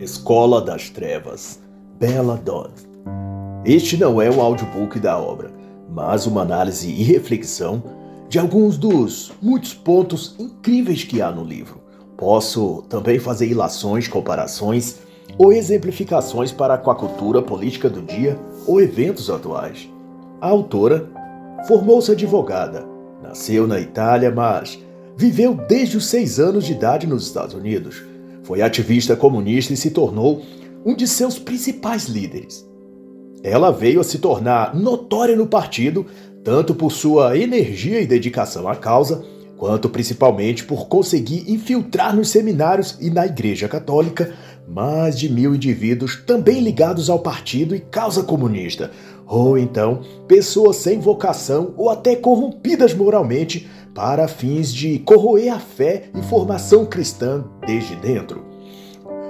Escola das Trevas, Bella Dodd. Este não é um audiobook da obra, mas uma análise e reflexão de alguns dos muitos pontos incríveis que há no livro. Posso também fazer ilações, comparações ou exemplificações para com a cultura política do dia ou eventos atuais. A autora formou-se advogada, nasceu na Itália, mas viveu desde os seis anos de idade nos Estados Unidos foi ativista comunista e se tornou um de seus principais líderes. Ela veio a se tornar notória no partido, tanto por sua energia e dedicação à causa, quanto principalmente por conseguir infiltrar nos seminários e na Igreja Católica mais de mil indivíduos também ligados ao partido e causa comunista, ou então pessoas sem vocação ou até corrompidas moralmente para fins de corroer a fé e formação cristã desde dentro.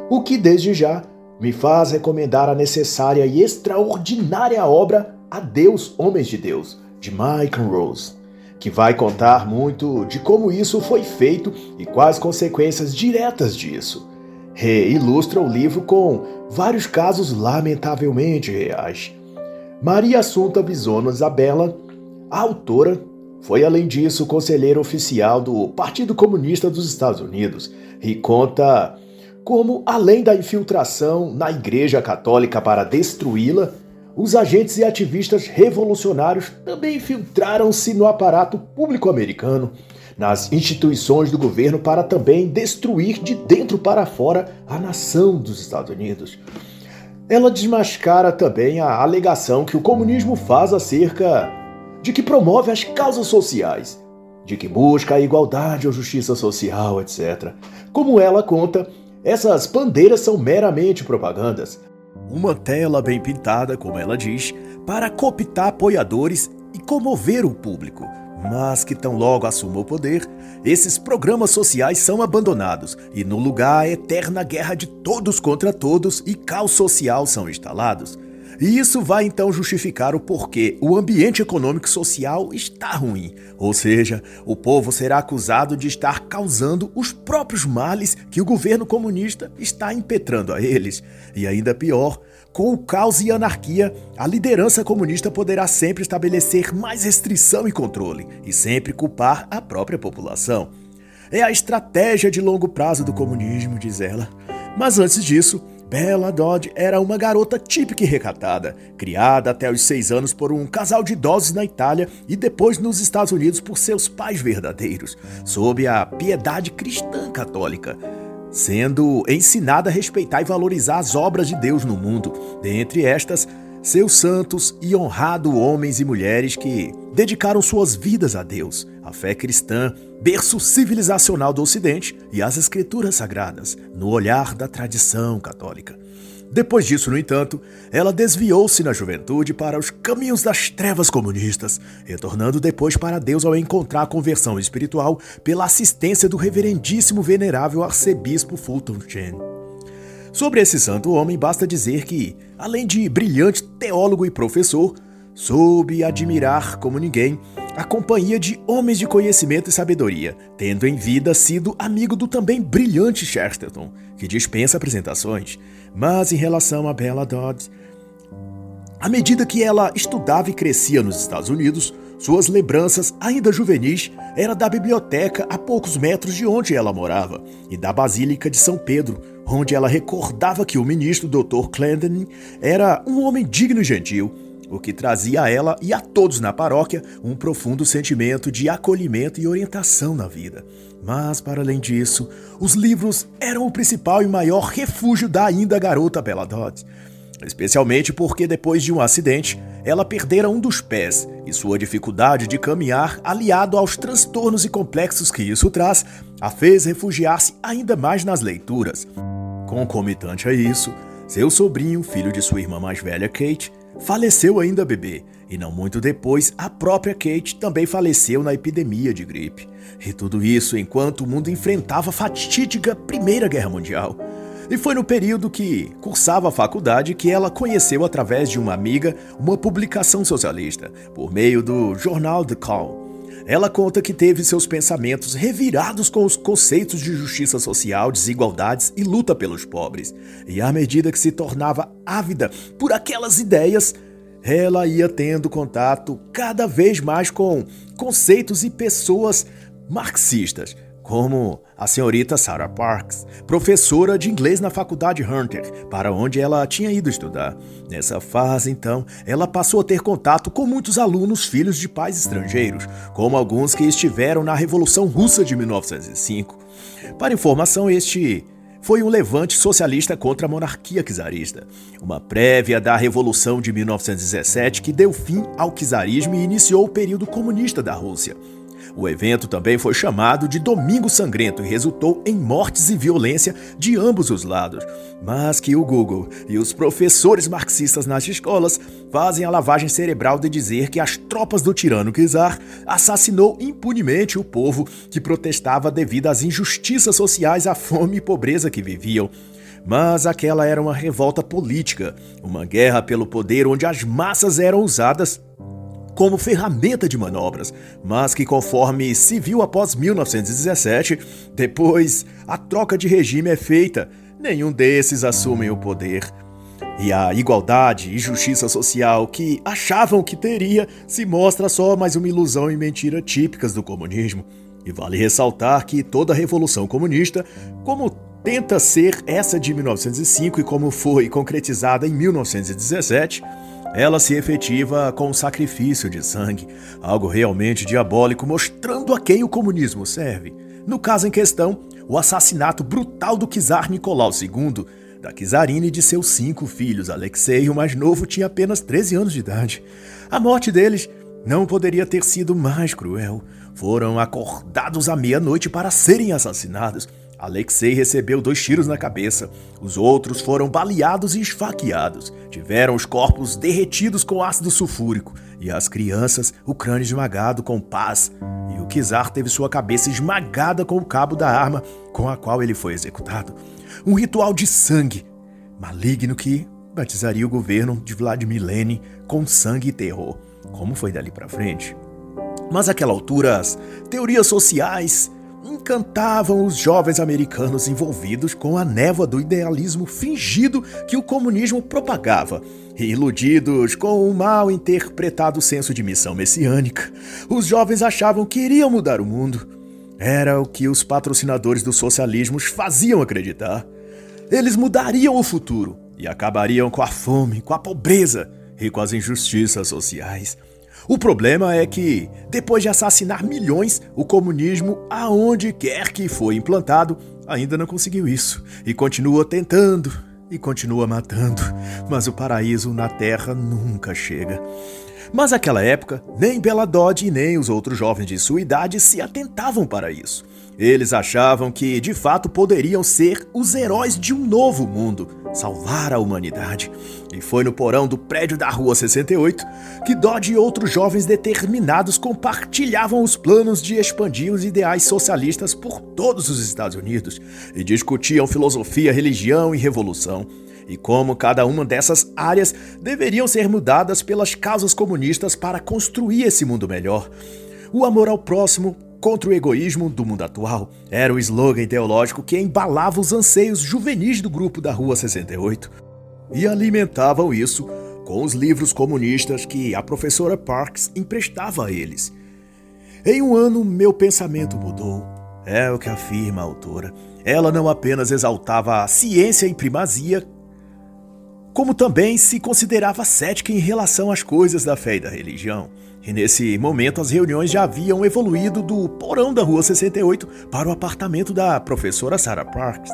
O que desde já me faz recomendar a necessária e extraordinária obra Adeus, Homens de Deus, de Michael Rose, que vai contar muito de como isso foi feito e quais consequências diretas disso. Reilustra o livro com vários casos lamentavelmente reais. Maria Assunta Bisono Isabella, a autora, foi, além disso, conselheira oficial do Partido Comunista dos Estados Unidos e conta como, além da infiltração na Igreja Católica para destruí-la, os agentes e ativistas revolucionários também infiltraram-se no aparato público americano, nas instituições do governo para também destruir de dentro para fora a nação dos Estados Unidos. Ela desmascara também a alegação que o comunismo faz acerca de que promove as causas sociais, de que busca a igualdade ou justiça social, etc. Como ela conta, essas bandeiras são meramente propagandas. Uma tela bem pintada, como ela diz, para cooptar apoiadores e comover o público, mas que tão logo assuma o poder, esses programas sociais são abandonados e no lugar a eterna guerra de todos contra todos e caos social são instalados. E isso vai então justificar o porquê o ambiente econômico e social está ruim. Ou seja, o povo será acusado de estar causando os próprios males que o governo comunista está impetrando a eles. E ainda pior, com o caos e anarquia, a liderança comunista poderá sempre estabelecer mais restrição e controle, e sempre culpar a própria população. É a estratégia de longo prazo do comunismo, diz ela. Mas antes disso, Bella Dodd era uma garota típica e recatada, criada até os seis anos por um casal de idosos na Itália e depois nos Estados Unidos por seus pais verdadeiros, sob a piedade cristã católica, sendo ensinada a respeitar e valorizar as obras de Deus no mundo, dentre estas, seus santos e honrado homens e mulheres que dedicaram suas vidas a Deus, a fé cristã, berço civilizacional do Ocidente e as escrituras sagradas, no olhar da tradição católica. Depois disso, no entanto, ela desviou-se na juventude para os caminhos das trevas comunistas, retornando depois para Deus ao encontrar a conversão espiritual pela assistência do reverendíssimo venerável arcebispo Fulton Sheen. Sobre esse santo homem, basta dizer que, além de brilhante teólogo e professor, soube admirar como ninguém a companhia de homens de conhecimento e sabedoria, tendo em vida sido amigo do também brilhante Chesterton, que dispensa apresentações. Mas em relação a Bella Dodd, à medida que ela estudava e crescia nos Estados Unidos, suas lembranças, ainda juvenis, era da biblioteca a poucos metros de onde ela morava e da Basílica de São Pedro, onde ela recordava que o ministro Dr. Clendenin era um homem digno e gentil o que trazia a ela e a todos na paróquia um profundo sentimento de acolhimento e orientação na vida. Mas, para além disso, os livros eram o principal e maior refúgio da ainda garota Bella Dodd. Especialmente porque, depois de um acidente, ela perdera um dos pés e sua dificuldade de caminhar, aliado aos transtornos e complexos que isso traz, a fez refugiar-se ainda mais nas leituras. Concomitante a isso, seu sobrinho, filho de sua irmã mais velha Kate, faleceu ainda bebê, e não muito depois a própria Kate também faleceu na epidemia de gripe. E tudo isso enquanto o mundo enfrentava a fatídica Primeira Guerra Mundial. E foi no período que cursava a faculdade que ela conheceu através de uma amiga uma publicação socialista, por meio do jornal The Call. Ela conta que teve seus pensamentos revirados com os conceitos de justiça social, desigualdades e luta pelos pobres. E à medida que se tornava ávida por aquelas ideias, ela ia tendo contato cada vez mais com conceitos e pessoas marxistas, como a senhorita Sarah Parks, professora de inglês na faculdade Hunter, para onde ela tinha ido estudar. Nessa fase, então, ela passou a ter contato com muitos alunos filhos de pais estrangeiros, como alguns que estiveram na Revolução Russa de 1905. Para informação, este foi um levante socialista contra a monarquia czarista, uma prévia da Revolução de 1917 que deu fim ao czarismo e iniciou o período comunista da Rússia. O evento também foi chamado de Domingo Sangrento e resultou em mortes e violência de ambos os lados. Mas que o Google e os professores marxistas nas escolas fazem a lavagem cerebral de dizer que as tropas do tirano czar assassinou impunemente o povo que protestava devido às injustiças sociais, à fome e pobreza que viviam. Mas aquela era uma revolta política, uma guerra pelo poder onde as massas eram usadas como ferramenta de manobras, mas que, conforme se viu após 1917, depois a troca de regime é feita, nenhum desses assumem o poder. E a igualdade e justiça social que achavam que teria se mostra só mais uma ilusão e mentira típicas do comunismo. E vale ressaltar que toda a revolução comunista, como tenta ser essa de 1905 e como foi concretizada em 1917, ela se efetiva com o sacrifício de sangue, algo realmente diabólico, mostrando a quem o comunismo serve. No caso em questão, o assassinato brutal do czar Nicolau II, da czarina e de seus cinco filhos. Alexei, o mais novo, tinha apenas 13 anos de idade. A morte deles não poderia ter sido mais cruel. Foram acordados à meia-noite para serem assassinados. Alexei recebeu dois tiros na cabeça. Os outros foram baleados e esfaqueados. Tiveram os corpos derretidos com ácido sulfúrico. E as crianças, o crânio esmagado com paz. E o Kizar teve sua cabeça esmagada com o cabo da arma com a qual ele foi executado. Um ritual de sangue maligno que batizaria o governo de Vladimir Lenin com sangue e terror. Como foi dali para frente? Mas àquela altura, as teorias sociais encantavam os jovens americanos envolvidos com a névoa do idealismo fingido que o comunismo propagava. Iludidos com o mal interpretado senso de missão messiânica, os jovens achavam que iriam mudar o mundo. Era o que os patrocinadores do socialismo faziam acreditar. Eles mudariam o futuro e acabariam com a fome, com a pobreza e com as injustiças sociais. O problema é que, depois de assassinar milhões, o comunismo, aonde quer que foi implantado, ainda não conseguiu isso e continua tentando e continua matando, mas o paraíso na Terra nunca chega. Mas naquela época, nem Bela Dodge nem os outros jovens de sua idade se atentavam para isso. Eles achavam que, de fato, poderiam ser os heróis de um novo mundo, salvar a humanidade. E foi no porão do prédio da Rua 68 que Dodge e outros jovens determinados compartilhavam os planos de expandir os ideais socialistas por todos os Estados Unidos e discutiam filosofia, religião e revolução e como cada uma dessas áreas deveriam ser mudadas pelas causas comunistas para construir esse mundo melhor. O amor ao próximo contra o egoísmo do mundo atual era o slogan ideológico que embalava os anseios juvenis do grupo da Rua 68. E alimentavam isso com os livros comunistas que a professora Parks emprestava a eles. Em um ano, meu pensamento mudou. É o que afirma a autora. Ela não apenas exaltava a ciência em primazia, como também se considerava cética em relação às coisas da fé e da religião. E nesse momento as reuniões já haviam evoluído do porão da Rua 68 para o apartamento da professora Sarah Parks,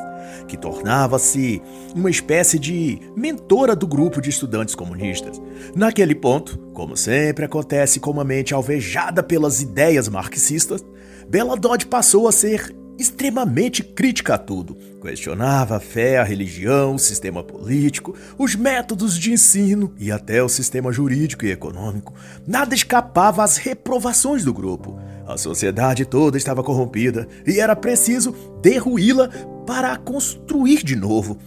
que tornava-se uma espécie de mentora do grupo de estudantes comunistas. Naquele ponto, como sempre acontece com uma mente alvejada pelas ideias marxistas, Bela Dodd passou a ser extremamente crítica a tudo. Questionava a fé, a religião, o sistema político, os métodos de ensino e até o sistema jurídico e econômico. Nada escapava às reprovações do grupo. A sociedade toda estava corrompida e era preciso derruí-la para a construir de novo.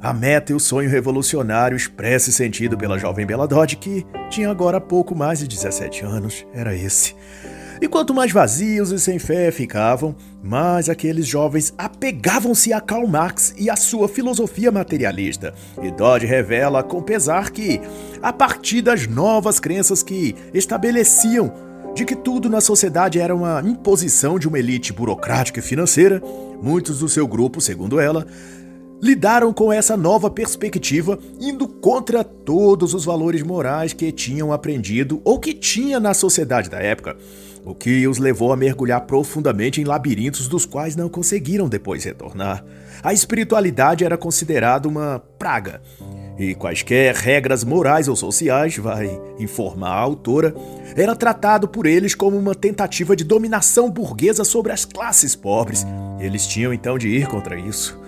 A meta e o sonho revolucionário expresso e sentido pela jovem Bela Dodd, que tinha agora pouco mais de 17 anos, era esse. E quanto mais vazios e sem fé ficavam, mais aqueles jovens apegavam-se a Karl Marx e a sua filosofia materialista. E Dodge revela com pesar que, a partir das novas crenças que estabeleciam de que tudo na sociedade era uma imposição de uma elite burocrática e financeira, muitos do seu grupo, segundo ela, lidaram com essa nova perspectiva, indo contra todos os valores morais que tinham aprendido ou que tinha na sociedade da época, o que os levou a mergulhar profundamente em labirintos dos quais não conseguiram depois retornar. A espiritualidade era considerada uma praga, e quaisquer regras morais ou sociais, vai informar a autora, era tratado por eles como uma tentativa de dominação burguesa sobre as classes pobres. Eles tinham então de ir contra isso.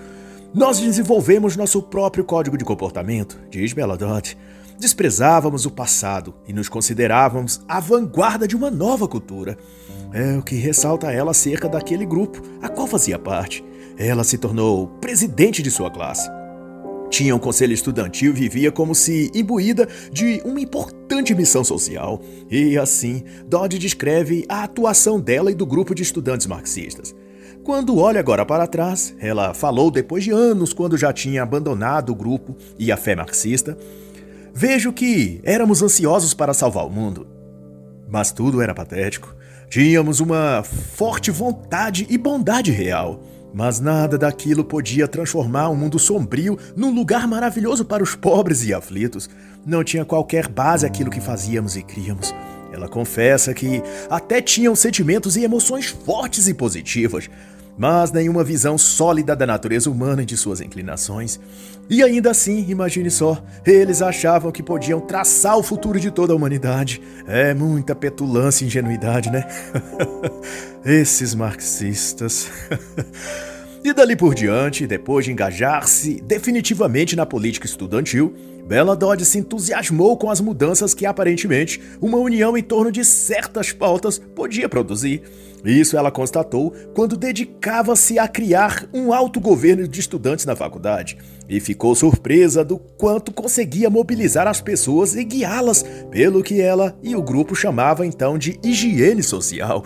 Nós desenvolvemos nosso próprio código de comportamento, diz Belladot. Desprezávamos o passado e nos considerávamos a vanguarda de uma nova cultura. É o que ressalta ela acerca daquele grupo a qual fazia parte. Ela se tornou presidente de sua classe. Tinha um conselho estudantil e vivia como se imbuída de uma importante missão social. E assim, Dodd descreve a atuação dela e do grupo de estudantes marxistas. Quando olha agora para trás, ela falou depois de anos, quando já tinha abandonado o grupo e a fé marxista, vejo que éramos ansiosos para salvar o mundo. Mas tudo era patético. Tínhamos uma forte vontade e bondade real. Mas nada daquilo podia transformar um mundo sombrio num lugar maravilhoso para os pobres e aflitos. Não tinha qualquer base aquilo que fazíamos e críamos. Ela confessa que até tinham sentimentos e emoções fortes e positivas, mas nenhuma visão sólida da natureza humana e de suas inclinações. E ainda assim, imagine só, eles achavam que podiam traçar o futuro de toda a humanidade. É muita petulância e ingenuidade, né? Esses marxistas. e dali por diante, depois de engajar-se definitivamente na política estudantil, Bella Dodd se entusiasmou com as mudanças que aparentemente uma união em torno de certas pautas podia produzir. Isso ela constatou quando dedicava-se a criar um autogoverno de estudantes na faculdade e ficou surpresa do quanto conseguia mobilizar as pessoas e guiá-las pelo que ela e o grupo chamava então de higiene social.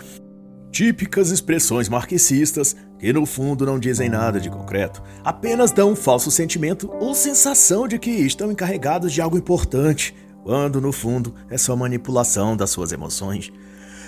Típicas expressões marxistas que no fundo não dizem nada de concreto, apenas dão um falso sentimento ou sensação de que estão encarregados de algo importante, quando no fundo é só manipulação das suas emoções.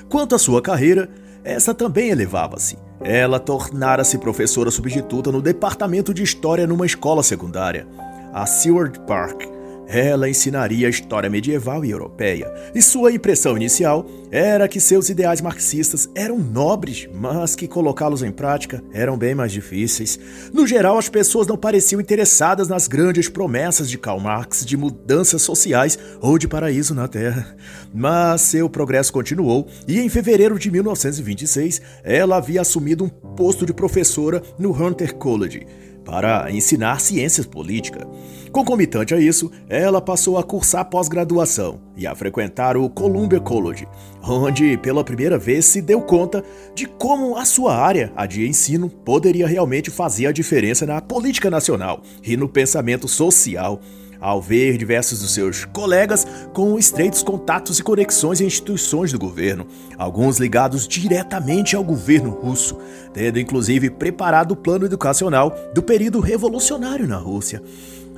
Quanto à sua carreira, essa também elevava-se. Ela tornara-se professora substituta no departamento de História numa escola secundária, a Seward Park, ela ensinaria história medieval e europeia, e sua impressão inicial era que seus ideais marxistas eram nobres, mas que colocá-los em prática eram bem mais difíceis. No geral, as pessoas não pareciam interessadas nas grandes promessas de Karl Marx de mudanças sociais ou de paraíso na Terra. Mas seu progresso continuou, e em fevereiro de 1926, ela havia assumido um posto de professora no Hunter College para ensinar ciências políticas. Concomitante a isso, ela passou a cursar pós-graduação e a frequentar o Columbia College, onde pela primeira vez se deu conta de como a sua área, a de ensino, poderia realmente fazer a diferença na política nacional e no pensamento social ao ver diversos dos seus colegas com estreitos contatos e conexões em instituições do governo, alguns ligados diretamente ao governo russo, tendo inclusive preparado o plano educacional do período revolucionário na Rússia.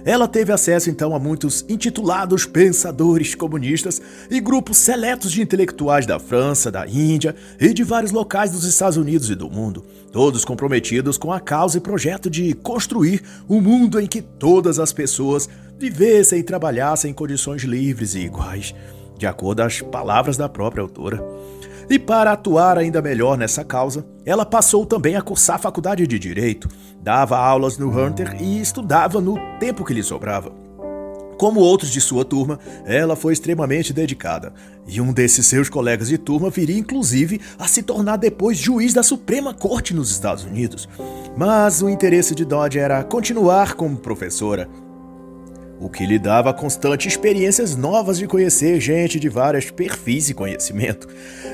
Ela teve acesso então a muitos intitulados pensadores comunistas e grupos seletos de intelectuais da França, da Índia e de vários locais dos Estados Unidos e do mundo, todos comprometidos com a causa e projeto de construir um mundo em que todas as pessoas vivessem e trabalhassem em condições livres e iguais, de acordo às palavras da própria autora. E para atuar ainda melhor nessa causa, ela passou também a cursar a faculdade de Direito, dava aulas no Hunter e estudava no tempo que lhe sobrava. Como outros de sua turma, ela foi extremamente dedicada, e um desses seus colegas de turma viria inclusive a se tornar depois juiz da Suprema Corte nos Estados Unidos. Mas o interesse de Dodge era continuar como professora, o que lhe dava constantes experiências novas de conhecer gente de vários perfis e conhecimento.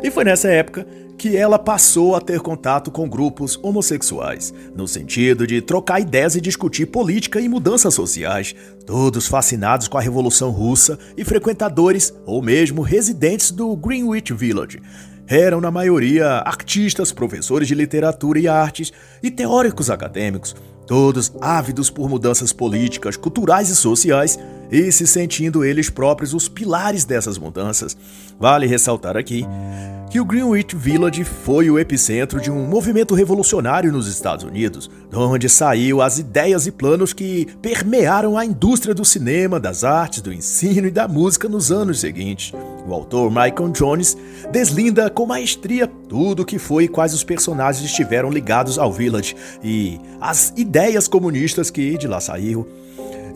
E foi nessa época que ela passou a ter contato com grupos homossexuais, no sentido de trocar ideias e discutir política e mudanças sociais, todos fascinados com a Revolução Russa e frequentadores ou mesmo residentes do Greenwich Village. eram na maioria artistas, professores de literatura e artes e teóricos acadêmicos, todos ávidos por mudanças políticas, culturais e sociais e se sentindo eles próprios os pilares dessas mudanças. Vale ressaltar aqui que o Greenwich Village foi o epicentro de um movimento revolucionário nos Estados Unidos, de onde saiu as ideias e planos que permearam a indústria do cinema, das artes, do ensino e da música nos anos seguintes. O autor Michael Jones deslinda com maestria tudo o que foi e quais os personagens estiveram ligados ao Village e as ideias comunistas que de lá saiu.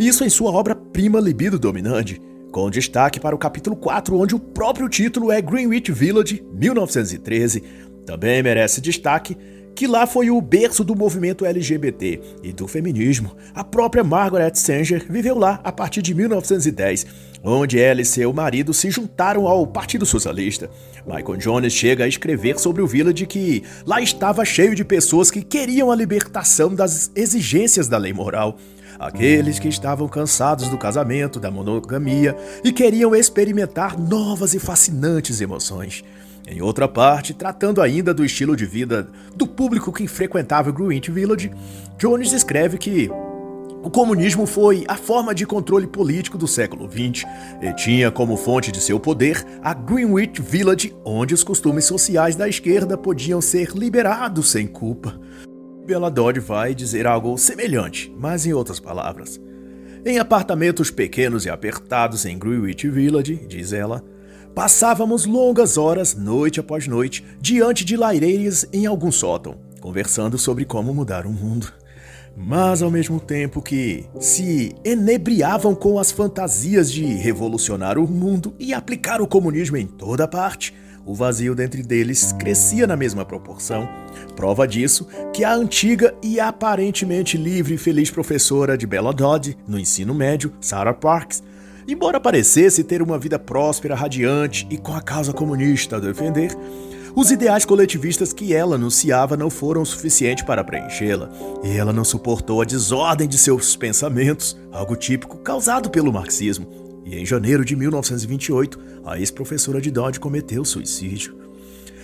Isso em sua obra-prima Libido Dominante, com destaque para o capítulo 4, onde o próprio título é Greenwich Village, 1913. Também merece destaque que lá foi o berço do movimento LGBT e do feminismo. A própria Margaret Sanger viveu lá a partir de 1910, onde ela e seu marido se juntaram ao Partido Socialista. Michael Jones chega a escrever sobre o Village que lá estava cheio de pessoas que queriam a libertação das exigências da lei moral aqueles que estavam cansados do casamento, da monogamia e queriam experimentar novas e fascinantes emoções. Em outra parte, tratando ainda do estilo de vida do público que frequentava o Greenwich Village, Jones escreve que o comunismo foi a forma de controle político do século XX e tinha como fonte de seu poder a Greenwich Village, onde os costumes sociais da esquerda podiam ser liberados sem culpa. Bella Dodd vai dizer algo semelhante, mas em outras palavras. Em apartamentos pequenos e apertados em Greenwich Village, diz ela, passávamos longas horas, noite após noite, diante de laireiras em algum sótão, conversando sobre como mudar o mundo. Mas ao mesmo tempo que se enebriavam com as fantasias de revolucionar o mundo e aplicar o comunismo em toda parte, o vazio dentro deles crescia na mesma proporção. Prova disso que a antiga e aparentemente livre e feliz professora de Bella Dodd no ensino médio, Sarah Parks, embora parecesse ter uma vida próspera, radiante e com a causa comunista a defender, os ideais coletivistas que ela anunciava não foram o suficiente para preenchê-la, e ela não suportou a desordem de seus pensamentos, algo típico causado pelo marxismo, e em janeiro de 1928, a ex-professora de Dodge cometeu suicídio.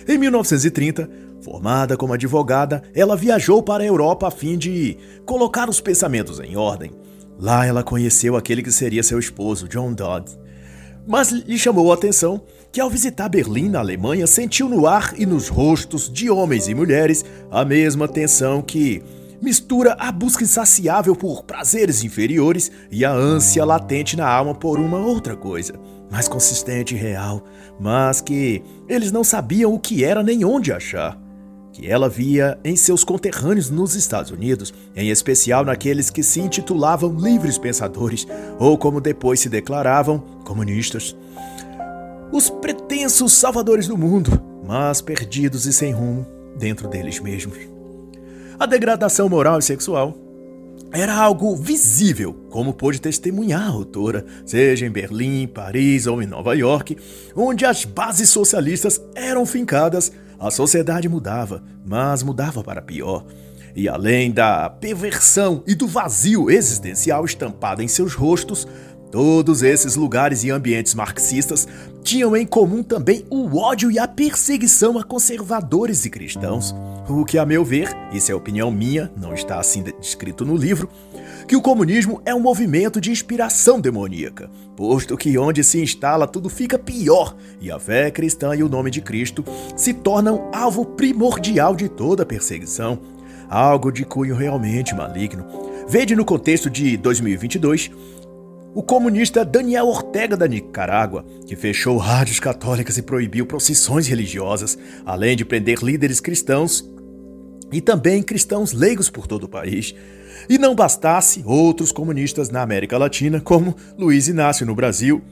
Em 1930, formada como advogada, ela viajou para a Europa a fim de colocar os pensamentos em ordem. Lá ela conheceu aquele que seria seu esposo, John Dodd. Mas lhe chamou a atenção que ao visitar Berlim, na Alemanha, sentiu no ar e nos rostos de homens e mulheres a mesma tensão que mistura a busca insaciável por prazeres inferiores e a ânsia latente na alma por uma outra coisa, mais consistente e real, mas que eles não sabiam o que era nem onde achar. Que ela via em seus conterrâneos nos Estados Unidos, em especial naqueles que se intitulavam livres pensadores, ou como depois se declaravam, comunistas. Os pretensos salvadores do mundo, mas perdidos e sem rumo dentro deles mesmos. A degradação moral e sexual era algo visível, como pôde testemunhar a autora, seja em Berlim, Paris ou em Nova York, onde as bases socialistas eram fincadas, a sociedade mudava, mas mudava para pior. E além da perversão e do vazio existencial estampado em seus rostos, Todos esses lugares e ambientes marxistas tinham em comum também o ódio e a perseguição a conservadores e cristãos. O que, a meu ver, isso é opinião minha, não está assim descrito no livro, que o comunismo é um movimento de inspiração demoníaca, posto que onde se instala tudo fica pior e a fé cristã e o nome de Cristo se tornam alvo primordial de toda perseguição, algo de cunho realmente maligno. Vede no contexto de 2022 o comunista Daniel Ortega da Nicarágua, que fechou rádios católicas e proibiu procissões religiosas, além de prender líderes cristãos e também cristãos leigos por todo o país. E não bastasse, outros comunistas na América Latina, como Luiz Inácio no Brasil,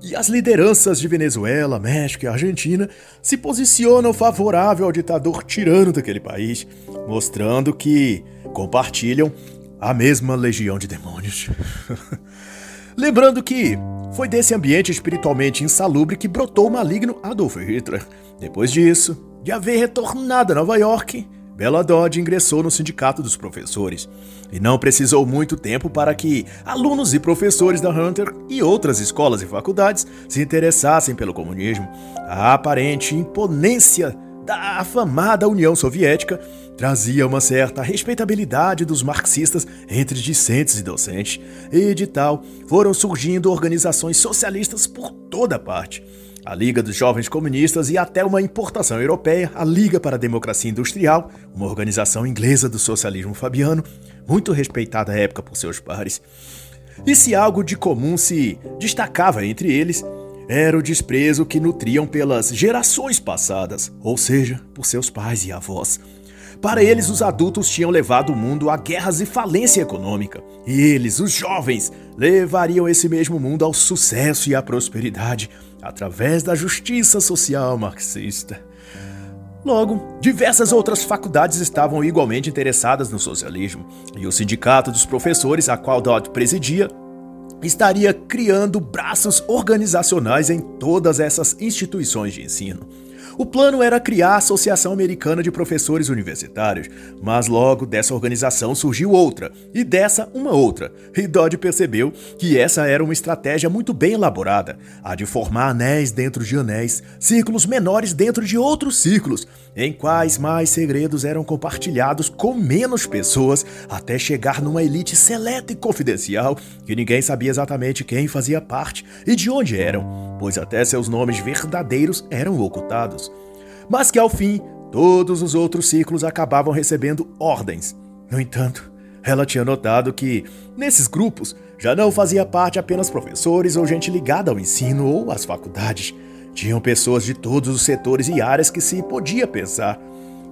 e as lideranças de Venezuela, México e Argentina se posicionam favorável ao ditador tirano daquele país, mostrando que compartilham a mesma legião de demônios. Lembrando que foi desse ambiente espiritualmente insalubre que brotou o maligno Adolf Hitler. Depois disso, de haver retornado a Nova York, Bela Dodd ingressou no Sindicato dos Professores e não precisou muito tempo para que alunos e professores da Hunter e outras escolas e faculdades se interessassem pelo comunismo. A aparente imponência da afamada União Soviética trazia uma certa respeitabilidade dos marxistas entre discentes e docentes, e de tal foram surgindo organizações socialistas por toda parte a Liga dos Jovens Comunistas e até uma importação europeia, a Liga para a Democracia Industrial, uma organização inglesa do socialismo fabiano, muito respeitada à época por seus pares. E se algo de comum se destacava entre eles, era o desprezo que nutriam pelas gerações passadas, ou seja, por seus pais e avós. Para eles, os adultos tinham levado o mundo a guerras e falência econômica, e eles, os jovens, levariam esse mesmo mundo ao sucesso e à prosperidade através da justiça social marxista. Logo, diversas outras faculdades estavam igualmente interessadas no socialismo, e o Sindicato dos Professores, a qual Dodd presidia, estaria criando braços organizacionais em todas essas instituições de ensino. O plano era criar a Associação Americana de Professores Universitários, mas logo dessa organização surgiu outra, e dessa uma outra. E Dodd percebeu que essa era uma estratégia muito bem elaborada, a de formar anéis dentro de anéis, círculos menores dentro de outros círculos, em quais mais segredos eram compartilhados com menos pessoas, até chegar numa elite seleta e confidencial, que ninguém sabia exatamente quem fazia parte e de onde eram, pois até seus nomes verdadeiros eram ocultados mas que ao fim todos os outros ciclos acabavam recebendo ordens. No entanto, ela tinha notado que, nesses grupos, já não fazia parte apenas professores ou gente ligada ao ensino ou às faculdades. Tinham pessoas de todos os setores e áreas que se podia pensar.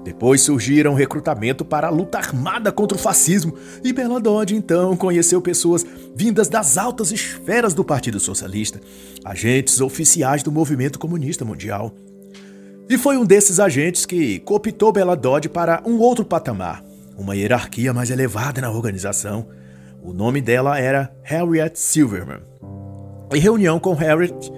Depois surgiram recrutamento para a luta armada contra o fascismo, e Bela então conheceu pessoas vindas das altas esferas do Partido Socialista, agentes oficiais do movimento comunista mundial. E foi um desses agentes que cooptou Bela Dodd para um outro patamar, uma hierarquia mais elevada na organização. O nome dela era Harriet Silverman. Em reunião com Harriet,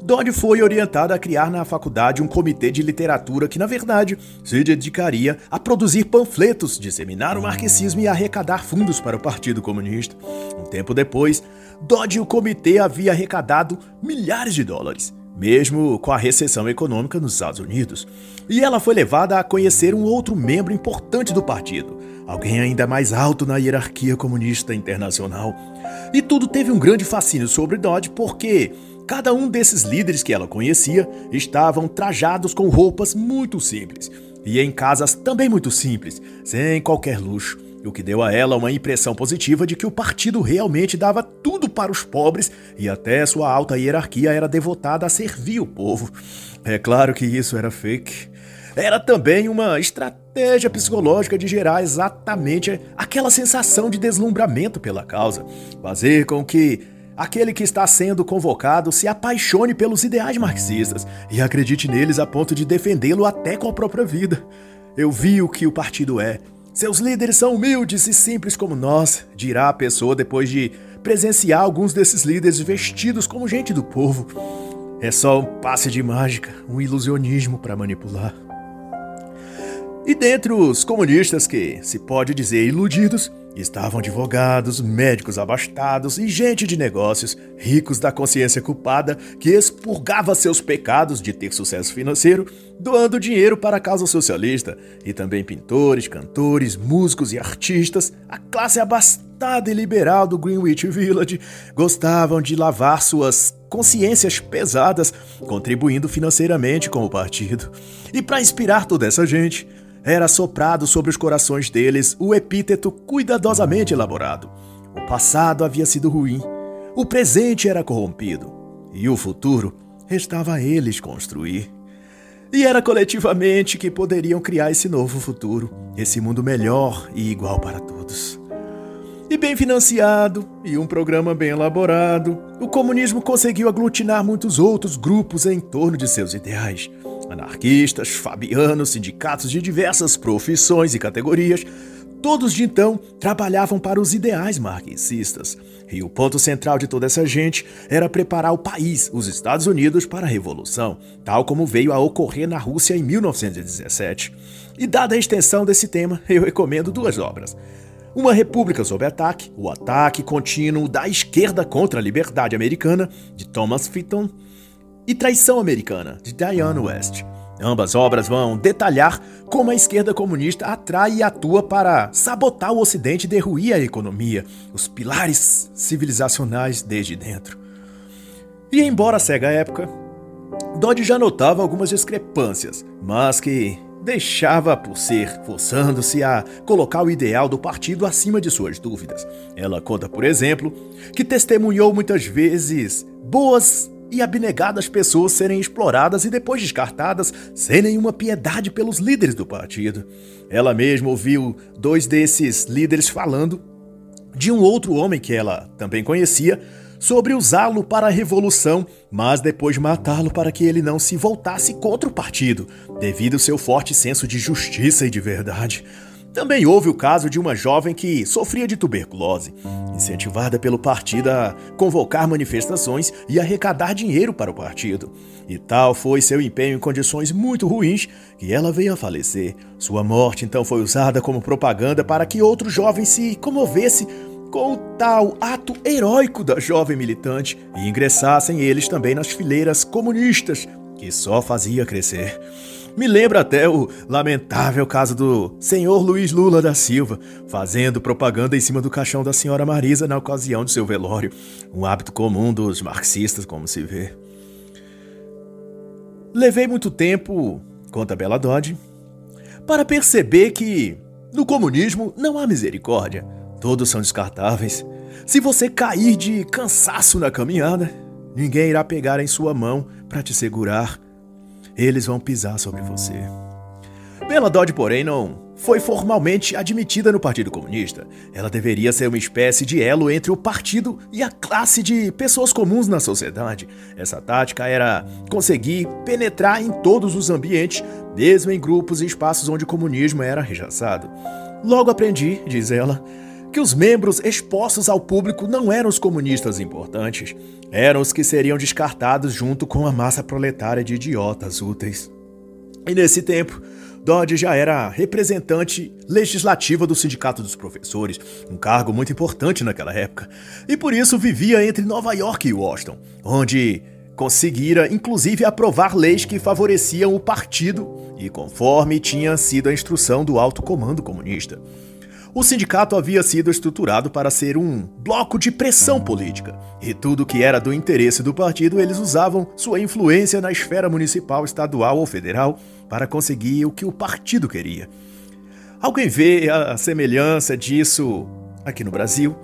Dodd foi orientada a criar na faculdade um comitê de literatura que, na verdade, se dedicaria a produzir panfletos, disseminar o marxismo e arrecadar fundos para o Partido Comunista. Um tempo depois, Dodd e o comitê havia arrecadado milhares de dólares mesmo com a recessão econômica nos Estados Unidos. E ela foi levada a conhecer um outro membro importante do partido, alguém ainda mais alto na hierarquia comunista internacional. E tudo teve um grande fascínio sobre Dodge porque cada um desses líderes que ela conhecia estavam trajados com roupas muito simples e em casas também muito simples, sem qualquer luxo o que deu a ela uma impressão positiva de que o partido realmente dava tudo para os pobres e até sua alta hierarquia era devotada a servir o povo. É claro que isso era fake. Era também uma estratégia psicológica de gerar exatamente aquela sensação de deslumbramento pela causa, fazer com que aquele que está sendo convocado se apaixone pelos ideais marxistas e acredite neles a ponto de defendê-lo até com a própria vida. Eu vi o que o partido é seus líderes são humildes e simples como nós, dirá a pessoa depois de presenciar alguns desses líderes vestidos como gente do povo. É só um passe de mágica, um ilusionismo para manipular. E dentre os comunistas que se pode dizer iludidos, estavam advogados, médicos abastados e gente de negócios, ricos da consciência culpada, que expurgava seus pecados de ter sucesso financeiro, doando dinheiro para a causa socialista, e também pintores, cantores, músicos e artistas, a classe abastada e liberal do Greenwich Village, gostavam de lavar suas consciências pesadas, contribuindo financeiramente com o partido. E para inspirar toda essa gente, era soprado sobre os corações deles o epíteto cuidadosamente elaborado. O passado havia sido ruim, o presente era corrompido, e o futuro restava a eles construir. E era coletivamente que poderiam criar esse novo futuro, esse mundo melhor e igual para todos. E bem financiado, e um programa bem elaborado, o comunismo conseguiu aglutinar muitos outros grupos em torno de seus ideais anarquistas, fabianos, sindicatos de diversas profissões e categorias, Todos de então trabalhavam para os ideais marxistas. E o ponto central de toda essa gente era preparar o país, os Estados Unidos, para a Revolução, tal como veio a ocorrer na Rússia em 1917. E dada a extensão desse tema, eu recomendo duas obras. Uma República sob ataque, o ataque contínuo da esquerda contra a liberdade americana, de Thomas Fitton, e Traição Americana, de Diane West. Ambas obras vão detalhar como a esquerda comunista atrai e atua para sabotar o Ocidente e derruir a economia, os pilares civilizacionais desde dentro. E embora cega a época, Dodge já notava algumas discrepâncias, mas que deixava por ser, forçando-se a colocar o ideal do partido acima de suas dúvidas. Ela conta, por exemplo, que testemunhou muitas vezes boas e abnegadas pessoas serem exploradas e depois descartadas sem nenhuma piedade pelos líderes do partido. Ela mesma ouviu dois desses líderes falando de um outro homem que ela também conhecia sobre usá-lo para a revolução, mas depois matá-lo para que ele não se voltasse contra o partido, devido ao seu forte senso de justiça e de verdade. Também houve o caso de uma jovem que sofria de tuberculose, incentivada pelo partido a convocar manifestações e arrecadar dinheiro para o partido. E tal foi seu empenho em condições muito ruins que ela veio a falecer. Sua morte então foi usada como propaganda para que outros jovens se comovessem com o tal ato heróico da jovem militante e ingressassem eles também nas fileiras comunistas, que só fazia crescer. Me lembra até o lamentável caso do senhor Luiz Lula da Silva, fazendo propaganda em cima do caixão da senhora Marisa na ocasião de seu velório, um hábito comum dos marxistas, como se vê. Levei muito tempo, conta Bela Dodge, para perceber que no comunismo não há misericórdia. Todos são descartáveis. Se você cair de cansaço na caminhada, ninguém irá pegar em sua mão para te segurar eles vão pisar sobre você. Bela Dodge, porém, não foi formalmente admitida no Partido Comunista. Ela deveria ser uma espécie de elo entre o partido e a classe de pessoas comuns na sociedade. Essa tática era conseguir penetrar em todos os ambientes, mesmo em grupos e espaços onde o comunismo era rechaçado. Logo aprendi, diz ela, que os membros expostos ao público não eram os comunistas importantes, eram os que seriam descartados junto com a massa proletária de idiotas úteis. E nesse tempo, Dodge já era representante legislativa do Sindicato dos Professores, um cargo muito importante naquela época, e por isso vivia entre Nova York e Washington, onde conseguira inclusive aprovar leis que favoreciam o partido e conforme tinha sido a instrução do alto comando comunista. O sindicato havia sido estruturado para ser um bloco de pressão política, e tudo que era do interesse do partido eles usavam sua influência na esfera municipal, estadual ou federal para conseguir o que o partido queria. Alguém vê a semelhança disso aqui no Brasil?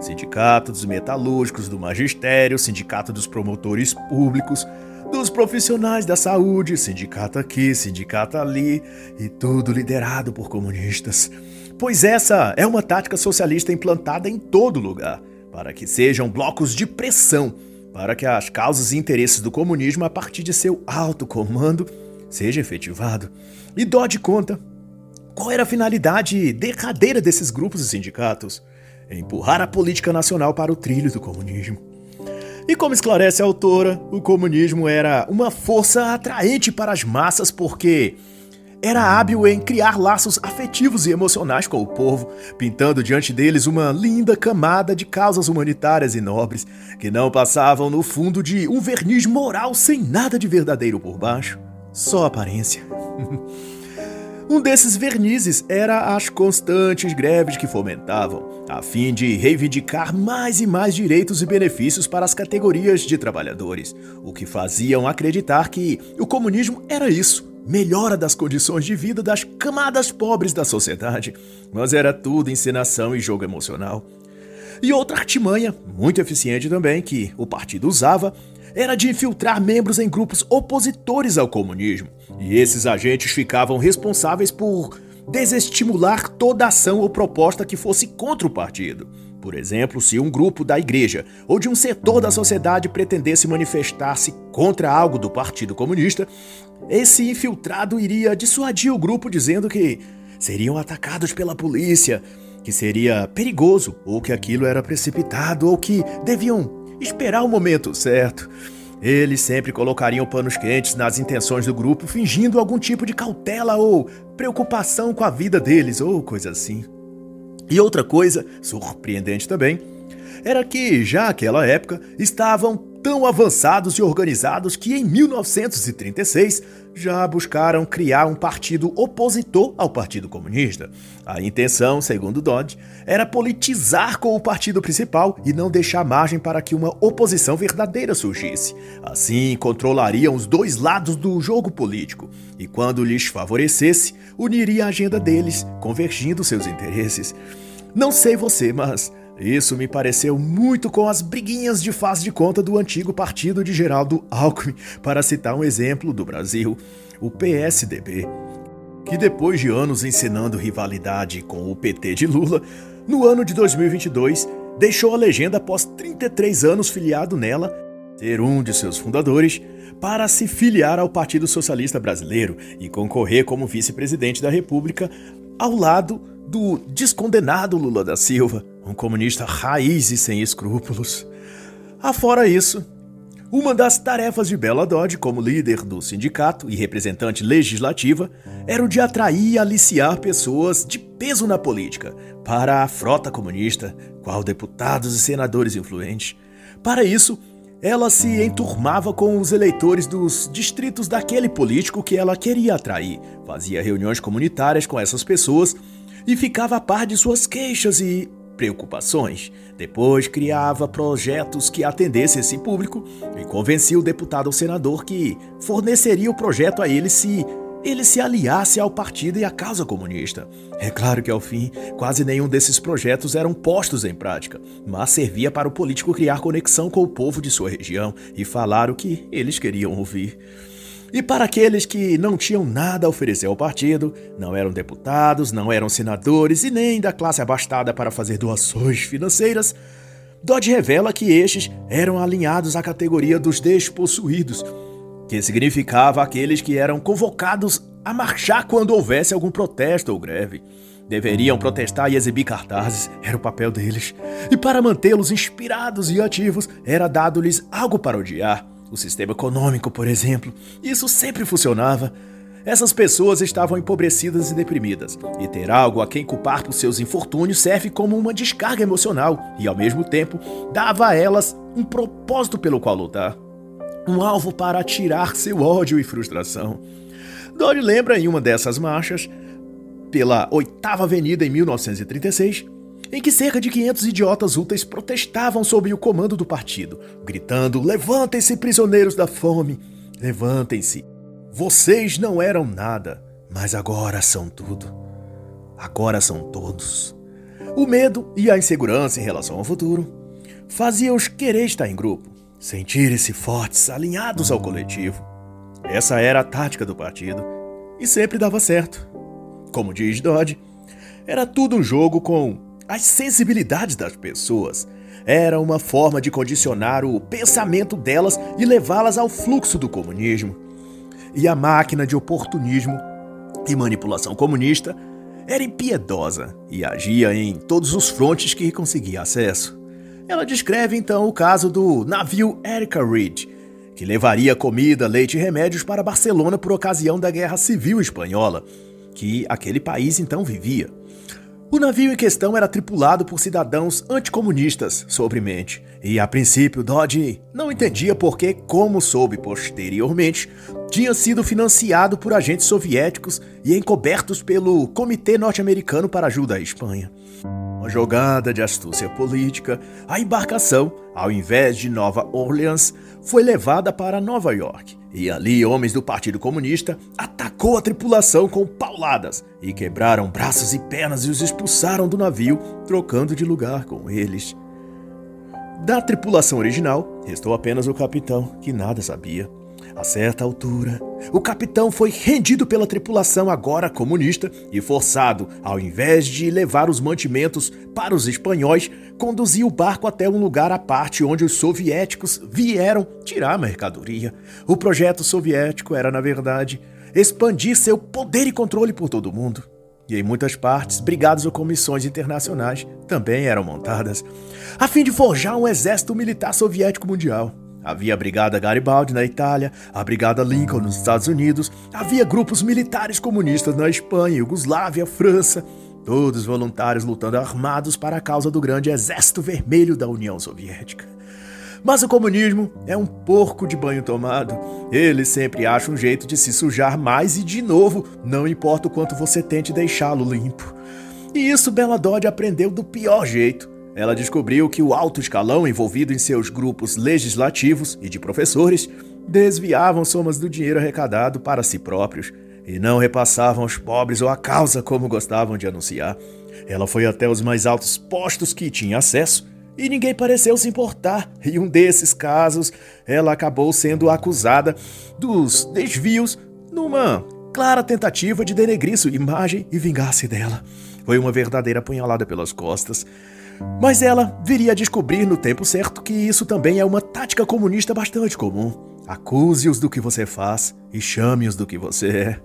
Sindicato dos metalúrgicos, do magistério, sindicato dos promotores públicos, dos profissionais da saúde, sindicato aqui, sindicato ali, e tudo liderado por comunistas pois essa é uma tática socialista implantada em todo lugar, para que sejam blocos de pressão, para que as causas e interesses do comunismo a partir de seu alto comando seja efetivado. E Dodge conta qual era a finalidade derradeira desses grupos e sindicatos: empurrar a política nacional para o trilho do comunismo. E como esclarece a autora, o comunismo era uma força atraente para as massas porque era hábil em criar laços afetivos e emocionais com o povo, pintando diante deles uma linda camada de causas humanitárias e nobres, que não passavam no fundo de um verniz moral sem nada de verdadeiro por baixo, só aparência. Um desses vernizes era as constantes greves que fomentavam, a fim de reivindicar mais e mais direitos e benefícios para as categorias de trabalhadores, o que faziam acreditar que o comunismo era isso, melhora das condições de vida das camadas pobres da sociedade, mas era tudo encenação e jogo emocional. E outra artimanha, muito eficiente também, que o partido usava, era de infiltrar membros em grupos opositores ao comunismo. E esses agentes ficavam responsáveis por desestimular toda ação ou proposta que fosse contra o partido. Por exemplo, se um grupo da igreja ou de um setor da sociedade pretendesse manifestar-se contra algo do Partido Comunista, esse infiltrado iria dissuadir o grupo dizendo que seriam atacados pela polícia, que seria perigoso, ou que aquilo era precipitado, ou que deviam esperar o momento certo. Eles sempre colocariam panos quentes nas intenções do grupo, fingindo algum tipo de cautela ou preocupação com a vida deles, ou coisa assim. E outra coisa, surpreendente também, era que, já naquela época, estavam tão avançados e organizados que em 1936 já buscaram criar um partido opositor ao Partido Comunista. A intenção, segundo Dodge, era politizar com o partido principal e não deixar margem para que uma oposição verdadeira surgisse. Assim, controlariam os dois lados do jogo político e, quando lhes favorecesse, uniria a agenda deles, convergindo seus interesses. Não sei você, mas isso me pareceu muito com as briguinhas de faz de conta do antigo partido de Geraldo Alckmin, para citar um exemplo do Brasil, o PSDB, que depois de anos ensinando rivalidade com o PT de Lula, no ano de 2022 deixou a legenda após 33 anos filiado nela, ser um de seus fundadores, para se filiar ao Partido Socialista Brasileiro e concorrer como vice-presidente da República ao lado do descondenado Lula da Silva, um comunista raiz e sem escrúpulos. Afora isso, uma das tarefas de Bela Dodge como líder do sindicato e representante legislativa era o de atrair e aliciar pessoas de peso na política para a frota comunista, qual deputados e senadores influentes. Para isso, ela se enturmava com os eleitores dos distritos daquele político que ela queria atrair, fazia reuniões comunitárias com essas pessoas e ficava a par de suas queixas e preocupações. Depois criava projetos que atendessem esse público e convencia o deputado ou senador que forneceria o projeto a ele se ele se aliasse ao partido e à causa comunista. É claro que ao fim, quase nenhum desses projetos eram postos em prática, mas servia para o político criar conexão com o povo de sua região e falar o que eles queriam ouvir. E para aqueles que não tinham nada a oferecer ao partido, não eram deputados, não eram senadores e nem da classe abastada para fazer doações financeiras, Dodge revela que estes eram alinhados à categoria dos despossuídos, que significava aqueles que eram convocados a marchar quando houvesse algum protesto ou greve. Deveriam protestar e exibir cartazes, era o papel deles. E para mantê-los inspirados e ativos, era dado-lhes algo para odiar o sistema econômico, por exemplo. Isso sempre funcionava. Essas pessoas estavam empobrecidas e deprimidas, e ter algo a quem culpar por seus infortúnios serve como uma descarga emocional e, ao mesmo tempo, dava a elas um propósito pelo qual lutar. Um alvo para atirar seu ódio e frustração. Dory lembra em uma dessas marchas, pela Oitava Avenida em 1936, em que cerca de 500 idiotas úteis protestavam sob o comando do partido, gritando: Levantem-se, prisioneiros da fome! Levantem-se! Vocês não eram nada, mas agora são tudo. Agora são todos. O medo e a insegurança em relação ao futuro faziam-os querer estar em grupo, sentirem-se fortes, alinhados ao coletivo. Essa era a tática do partido e sempre dava certo. Como diz Dodge, era tudo um jogo com as sensibilidades das pessoas. Era uma forma de condicionar o pensamento delas e levá-las ao fluxo do comunismo. E a máquina de oportunismo e manipulação comunista era impiedosa e agia em todos os frontes que conseguia acesso. Ela descreve então o caso do navio Erika Reed, que levaria comida, leite e remédios para Barcelona por ocasião da Guerra Civil Espanhola, que aquele país então vivia. O navio em questão era tripulado por cidadãos anticomunistas, sobremente, e a princípio Dodge não entendia por que, como soube posteriormente, tinha sido financiado por agentes soviéticos e encobertos pelo Comitê Norte-Americano para Ajuda à Espanha. Uma jogada de astúcia política, a embarcação, ao invés de Nova Orleans, foi levada para Nova York. E ali, homens do Partido Comunista atacou a tripulação com pauladas e quebraram braços e pernas e os expulsaram do navio, trocando de lugar com eles. Da tripulação original, restou apenas o capitão, que nada sabia. A certa altura, o capitão foi rendido pela tripulação agora comunista e forçado, ao invés de levar os mantimentos para os espanhóis, conduzir o barco até um lugar à parte onde os soviéticos vieram tirar a mercadoria. O projeto soviético era, na verdade, expandir seu poder e controle por todo o mundo. e em muitas partes, brigadas ou comissões internacionais também eram montadas, a fim de forjar um exército militar soviético mundial. Havia a Brigada Garibaldi na Itália, a Brigada Lincoln nos Estados Unidos, havia grupos militares comunistas na Espanha, Iugoslávia, França, todos voluntários lutando armados para a causa do grande Exército Vermelho da União Soviética. Mas o comunismo é um porco de banho tomado. Ele sempre acha um jeito de se sujar mais e, de novo, não importa o quanto você tente deixá-lo limpo. E isso Bela Dodge aprendeu do pior jeito. Ela descobriu que o alto escalão envolvido em seus grupos legislativos e de professores desviavam somas do dinheiro arrecadado para si próprios e não repassavam aos pobres ou a causa como gostavam de anunciar. Ela foi até os mais altos postos que tinha acesso e ninguém pareceu se importar. Em um desses casos, ela acabou sendo acusada dos desvios numa clara tentativa de denegrir sua imagem e vingar-se dela. Foi uma verdadeira apunhalada pelas costas. Mas ela viria a descobrir no tempo certo que isso também é uma tática comunista bastante comum. Acuse-os do que você faz e chame-os do que você é.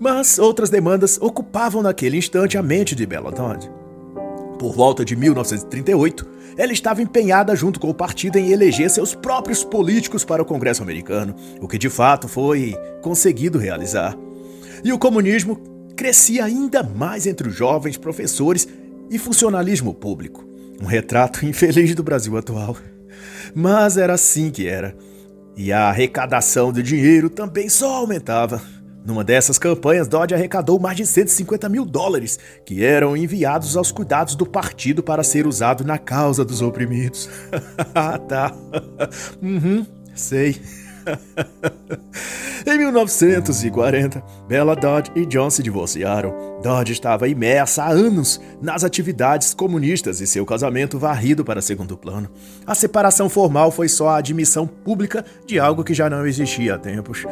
Mas outras demandas ocupavam naquele instante a mente de Bella Dodd. Por volta de 1938, ela estava empenhada junto com o partido em eleger seus próprios políticos para o Congresso americano, o que de fato foi conseguido realizar. E o comunismo crescia ainda mais entre os jovens professores e funcionalismo público. Um retrato infeliz do Brasil atual. Mas era assim que era. E a arrecadação de dinheiro também só aumentava. Numa dessas campanhas, Dodge arrecadou mais de 150 mil dólares, que eram enviados aos cuidados do partido para ser usado na causa dos oprimidos. ah, tá. uhum, sei. Em 1940, Bella Dodge e John se divorciaram. Dodge estava imersa há anos nas atividades comunistas e seu casamento varrido para segundo plano. A separação formal foi só a admissão pública de algo que já não existia há tempos.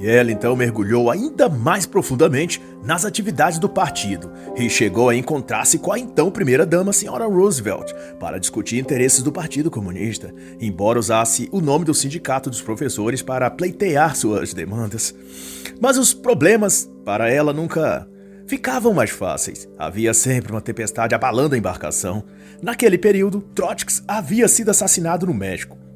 E ela então mergulhou ainda mais profundamente nas atividades do partido e chegou a encontrar-se com a então primeira-dama, senhora Roosevelt, para discutir interesses do Partido Comunista, embora usasse o nome do Sindicato dos Professores para pleitear suas demandas. Mas os problemas para ela nunca ficavam mais fáceis. Havia sempre uma tempestade abalando a embarcação. Naquele período, Trotsky havia sido assassinado no México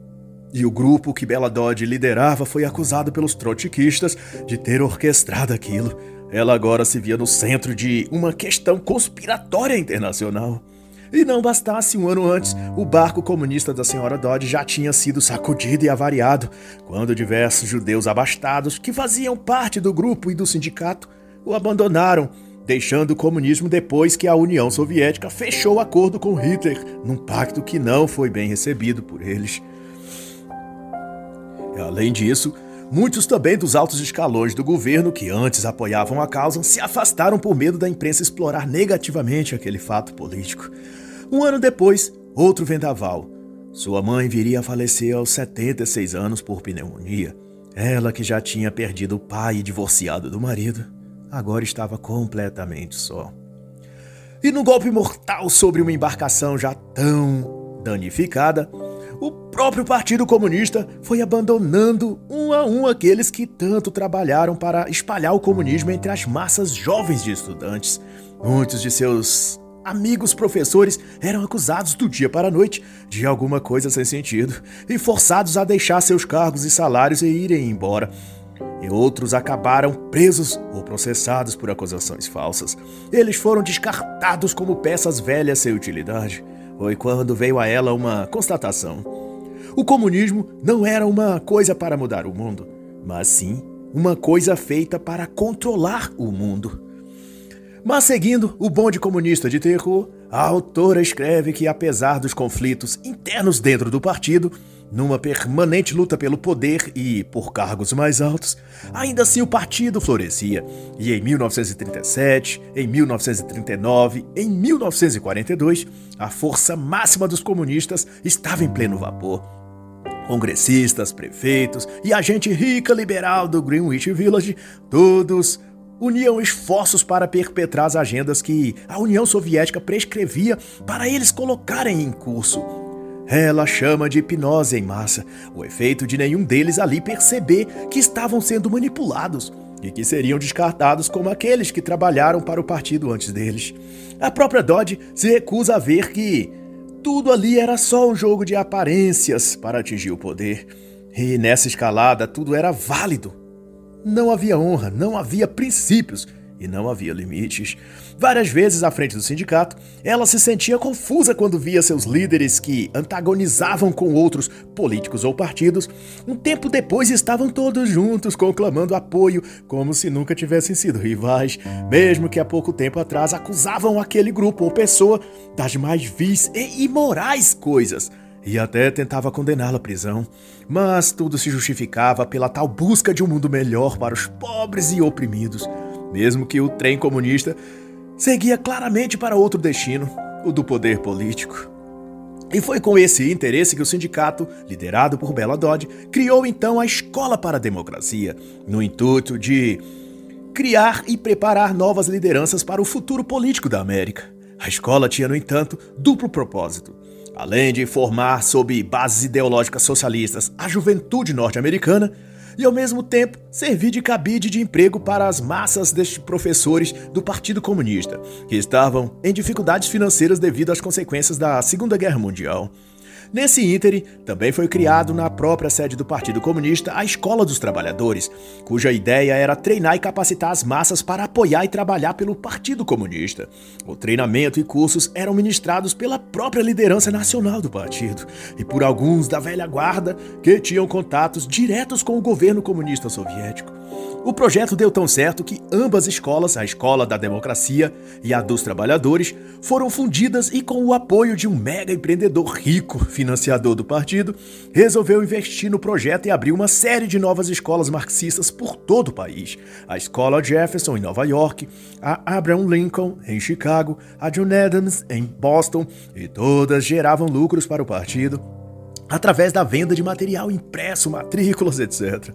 e o grupo que Bela Dodge liderava foi acusado pelos trotskistas de ter orquestrado aquilo. Ela agora se via no centro de uma questão conspiratória internacional. E não bastasse um ano antes, o barco comunista da senhora Dodge já tinha sido sacudido e avariado, quando diversos judeus abastados, que faziam parte do grupo e do sindicato, o abandonaram, deixando o comunismo depois que a União Soviética fechou acordo com Hitler, num pacto que não foi bem recebido por eles. Além disso, muitos também dos altos escalões do governo que antes apoiavam a causa se afastaram por medo da imprensa explorar negativamente aquele fato político. Um ano depois, outro vendaval. Sua mãe viria a falecer aos 76 anos por pneumonia. Ela, que já tinha perdido o pai e divorciado do marido, agora estava completamente só. E no golpe mortal sobre uma embarcação já tão danificada, o próprio Partido Comunista foi abandonando um a um aqueles que tanto trabalharam para espalhar o comunismo entre as massas jovens de estudantes. Muitos de seus amigos professores eram acusados do dia para a noite de alguma coisa sem sentido e forçados a deixar seus cargos e salários e irem embora. E outros acabaram presos ou processados por acusações falsas. Eles foram descartados como peças velhas sem utilidade. Foi quando veio a ela uma constatação. O comunismo não era uma coisa para mudar o mundo, mas sim uma coisa feita para controlar o mundo. Mas seguindo o bonde comunista de terror, a autora escreve que, apesar dos conflitos internos dentro do partido, numa permanente luta pelo poder e por cargos mais altos, ainda assim o partido florescia. E em 1937, em 1939, em 1942, a força máxima dos comunistas estava em pleno vapor. Congressistas, prefeitos e a gente rica liberal do Greenwich Village, todos uniam esforços para perpetrar as agendas que a União Soviética prescrevia para eles colocarem em curso. Ela chama de hipnose em massa, o efeito de nenhum deles ali perceber que estavam sendo manipulados. e que seriam descartados como aqueles que trabalharam para o partido antes deles. A própria Dodge se recusa a ver que tudo ali era só um jogo de aparências para atingir o poder. E nessa escalada tudo era válido. Não havia honra, não havia princípios e não havia limites. Várias vezes à frente do sindicato, ela se sentia confusa quando via seus líderes que antagonizavam com outros políticos ou partidos. Um tempo depois estavam todos juntos conclamando apoio, como se nunca tivessem sido rivais, mesmo que há pouco tempo atrás acusavam aquele grupo ou pessoa das mais vis e imorais coisas e até tentava condená-la à prisão, mas tudo se justificava pela tal busca de um mundo melhor para os pobres e oprimidos mesmo que o trem comunista seguia claramente para outro destino, o do poder político. E foi com esse interesse que o sindicato, liderado por Bela Dodd, criou então a Escola para a Democracia, no intuito de criar e preparar novas lideranças para o futuro político da América. A escola tinha, no entanto, duplo propósito. Além de formar, sob bases ideológicas socialistas, a juventude norte-americana, e ao mesmo tempo servir de cabide de emprego para as massas destes professores do Partido Comunista, que estavam em dificuldades financeiras devido às consequências da Segunda Guerra Mundial. Nesse íntere, também foi criado na própria sede do Partido Comunista a Escola dos Trabalhadores, cuja ideia era treinar e capacitar as massas para apoiar e trabalhar pelo Partido Comunista. O treinamento e cursos eram ministrados pela própria liderança nacional do partido e por alguns da velha guarda que tinham contatos diretos com o governo comunista soviético. O projeto deu tão certo que ambas escolas, a Escola da Democracia e a dos Trabalhadores, foram fundidas e, com o apoio de um mega empreendedor rico, financiador do partido, resolveu investir no projeto e abrir uma série de novas escolas marxistas por todo o país. A Escola Jefferson, em Nova York, a Abraham Lincoln, em Chicago, a John Adams, em Boston, e todas geravam lucros para o partido através da venda de material impresso, matrículas, etc.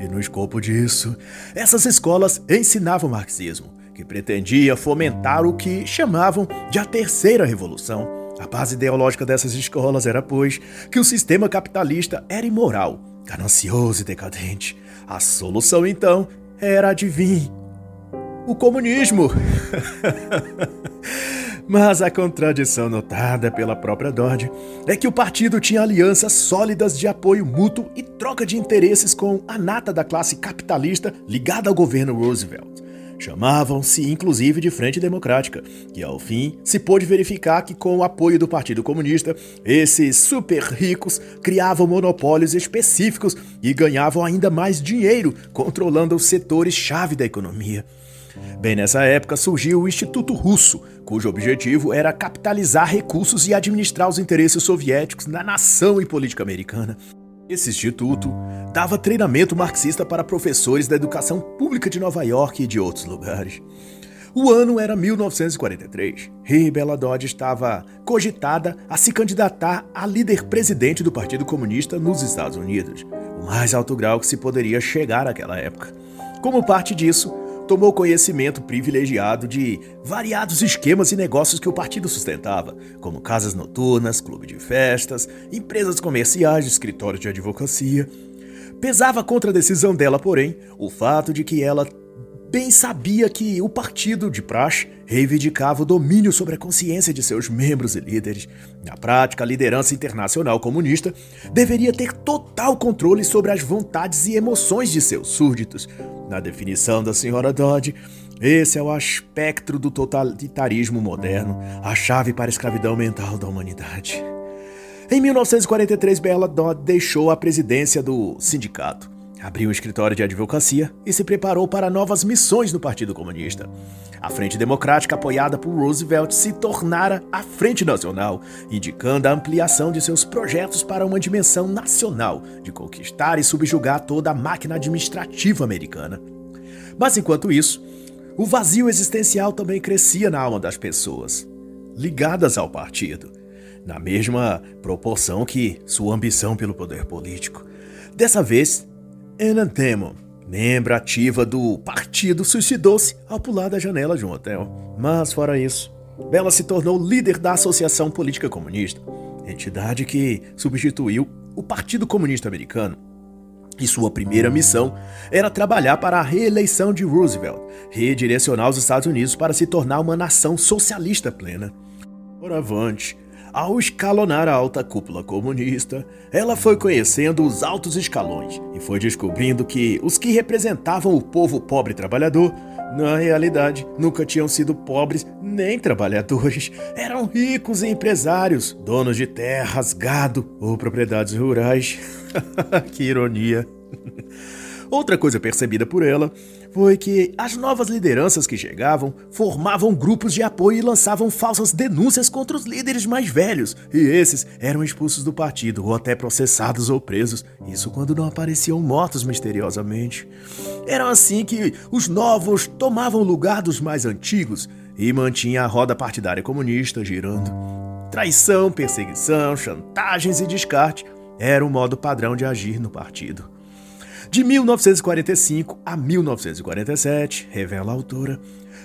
E no escopo disso, essas escolas ensinavam marxismo, que pretendia fomentar o que chamavam de a terceira revolução. A base ideológica dessas escolas era, pois, que o sistema capitalista era imoral, ganancioso e decadente. A solução, então, era, adivinhe, o comunismo. Mas a contradição notada pela própria Dodge é que o partido tinha alianças sólidas de apoio mútuo e troca de interesses com a nata da classe capitalista ligada ao governo Roosevelt. Chamavam-se inclusive de Frente Democrática, e ao fim se pôde verificar que, com o apoio do Partido Comunista, esses super ricos criavam monopólios específicos e ganhavam ainda mais dinheiro, controlando os setores-chave da economia. Bem nessa época surgiu o Instituto Russo, cujo objetivo era capitalizar recursos e administrar os interesses soviéticos na nação e política americana. Esse instituto dava treinamento marxista para professores da educação pública de Nova York e de outros lugares. O ano era 1943 e Bela Dodge estava cogitada a se candidatar a líder presidente do Partido Comunista nos Estados Unidos, o mais alto grau que se poderia chegar naquela época. Como parte disso, tomou conhecimento privilegiado de variados esquemas e negócios que o partido sustentava, como casas noturnas, clube de festas, empresas comerciais, escritórios de advocacia. Pesava contra a decisão dela, porém, o fato de que ela bem sabia que o partido de praxe reivindicava o domínio sobre a consciência de seus membros e líderes. Na prática, a liderança internacional comunista deveria ter total controle sobre as vontades e emoções de seus súditos. Na definição da senhora Dodge, esse é o aspecto do totalitarismo moderno, a chave para a escravidão mental da humanidade. Em 1943, Bela Dodd deixou a presidência do sindicato abriu um escritório de advocacia e se preparou para novas missões no Partido Comunista. A Frente Democrática, apoiada por Roosevelt, se tornara a Frente Nacional, indicando a ampliação de seus projetos para uma dimensão nacional de conquistar e subjugar toda a máquina administrativa americana. Mas enquanto isso, o vazio existencial também crescia na alma das pessoas, ligadas ao partido, na mesma proporção que sua ambição pelo poder político. Dessa vez, Enantemo, membro ativa do partido, suicidou-se ao pular da janela de um hotel. Mas, fora isso, Bela se tornou líder da Associação Política Comunista, entidade que substituiu o Partido Comunista Americano. E sua primeira missão era trabalhar para a reeleição de Roosevelt, redirecionar os Estados Unidos para se tornar uma nação socialista plena. Oravante, ao escalonar a alta cúpula comunista, ela foi conhecendo os altos escalões e foi descobrindo que os que representavam o povo pobre trabalhador na realidade, nunca tinham sido pobres nem trabalhadores. Eram ricos e empresários, donos de terras, gado ou propriedades rurais. que ironia. Outra coisa percebida por ela foi que as novas lideranças que chegavam formavam grupos de apoio e lançavam falsas denúncias contra os líderes mais velhos, e esses eram expulsos do partido ou até processados ou presos, isso quando não apareciam mortos misteriosamente. Era assim que os novos tomavam lugar dos mais antigos e mantinha a roda partidária comunista girando. Traição, perseguição, chantagens e descarte era o modo padrão de agir no partido. De 1945 a 1947, revela a autora,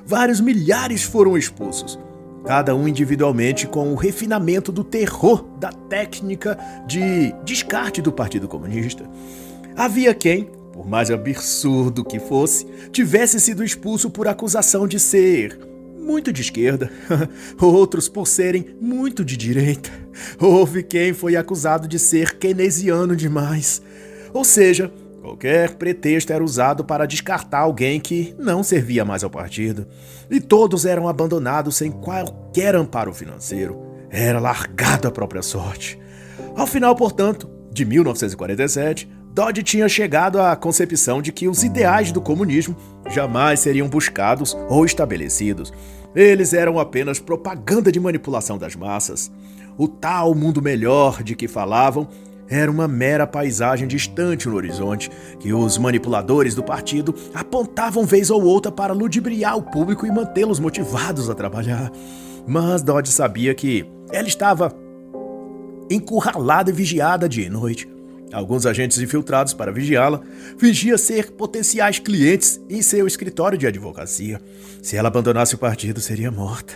vários milhares foram expulsos, cada um individualmente com o refinamento do terror da técnica de descarte do Partido Comunista. Havia quem, por mais absurdo que fosse, tivesse sido expulso por acusação de ser muito de esquerda, outros por serem muito de direita. Houve quem foi acusado de ser keynesiano demais. Ou seja, Qualquer pretexto era usado para descartar alguém que não servia mais ao partido. E todos eram abandonados sem qualquer amparo financeiro. Era largado à própria sorte. Ao final, portanto, de 1947, Dodge tinha chegado à concepção de que os ideais do comunismo jamais seriam buscados ou estabelecidos. Eles eram apenas propaganda de manipulação das massas. O tal mundo melhor de que falavam era uma mera paisagem distante no horizonte, que os manipuladores do partido apontavam vez ou outra para ludibriar o público e mantê-los motivados a trabalhar. Mas Dodge sabia que ela estava encurralada e vigiada dia e noite. Alguns agentes infiltrados para vigiá-la fingiam ser potenciais clientes em seu escritório de advocacia. Se ela abandonasse o partido, seria morta.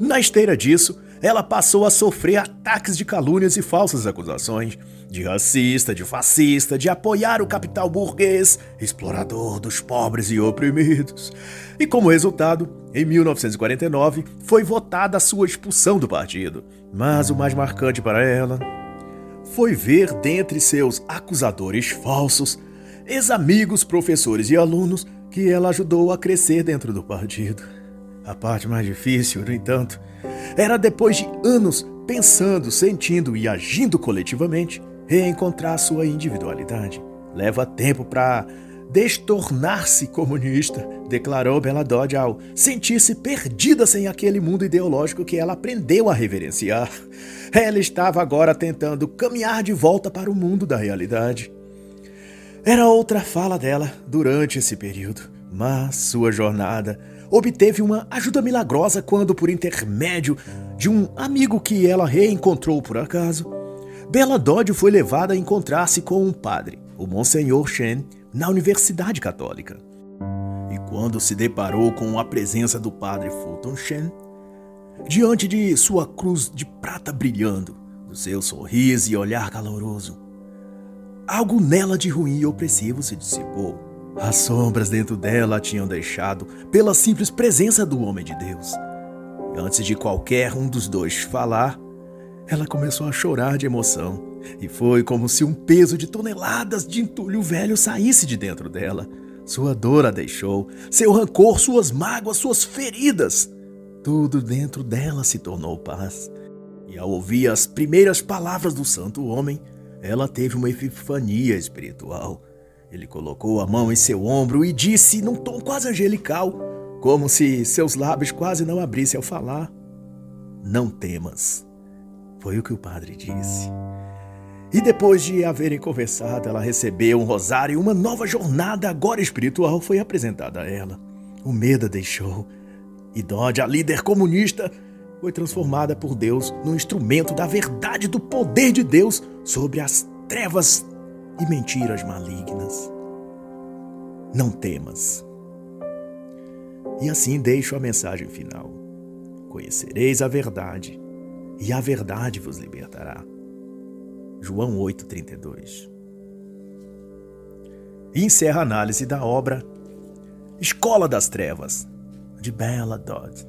Na esteira disso, ela passou a sofrer ataques de calúnias e falsas acusações, de racista, de fascista, de apoiar o capital burguês, explorador dos pobres e oprimidos. E como resultado, em 1949 foi votada a sua expulsão do partido. Mas o mais marcante para ela foi ver dentre seus acusadores falsos ex-amigos, professores e alunos que ela ajudou a crescer dentro do partido. A parte mais difícil, no entanto, era depois de anos pensando, sentindo e agindo coletivamente, reencontrar sua individualidade. Leva tempo para destornar-se comunista, declarou Bela Dodge ao sentir-se perdida sem aquele mundo ideológico que ela aprendeu a reverenciar. Ela estava agora tentando caminhar de volta para o mundo da realidade. Era outra fala dela durante esse período, mas sua jornada obteve uma ajuda milagrosa quando, por intermédio de um amigo que ela reencontrou por acaso, Bela Dodge foi levada a encontrar-se com um padre, o Monsenhor Shen, na Universidade Católica. E quando se deparou com a presença do padre Fulton Shen, diante de sua cruz de prata brilhando, do seu sorriso e olhar caloroso, algo nela de ruim e opressivo se dissipou. As sombras dentro dela a tinham deixado pela simples presença do homem de Deus. Antes de qualquer um dos dois falar, ela começou a chorar de emoção. E foi como se um peso de toneladas de entulho velho saísse de dentro dela. Sua dor a deixou, seu rancor, suas mágoas, suas feridas. Tudo dentro dela se tornou paz. E ao ouvir as primeiras palavras do santo homem, ela teve uma epifania espiritual. Ele colocou a mão em seu ombro e disse num tom quase angelical, como se seus lábios quase não abrissem ao falar: Não temas. Foi o que o padre disse. E depois de haverem conversado, ela recebeu um rosário e uma nova jornada, agora espiritual, foi apresentada a ela. O medo a deixou. E Dodge, a líder comunista, foi transformada por Deus num instrumento da verdade do poder de Deus sobre as trevas e mentiras malignas. Não temas. E assim deixo a mensagem final. Conhecereis a verdade, e a verdade vos libertará. João 8,32 e encerra a análise da obra Escola das Trevas, de Bella Dodd.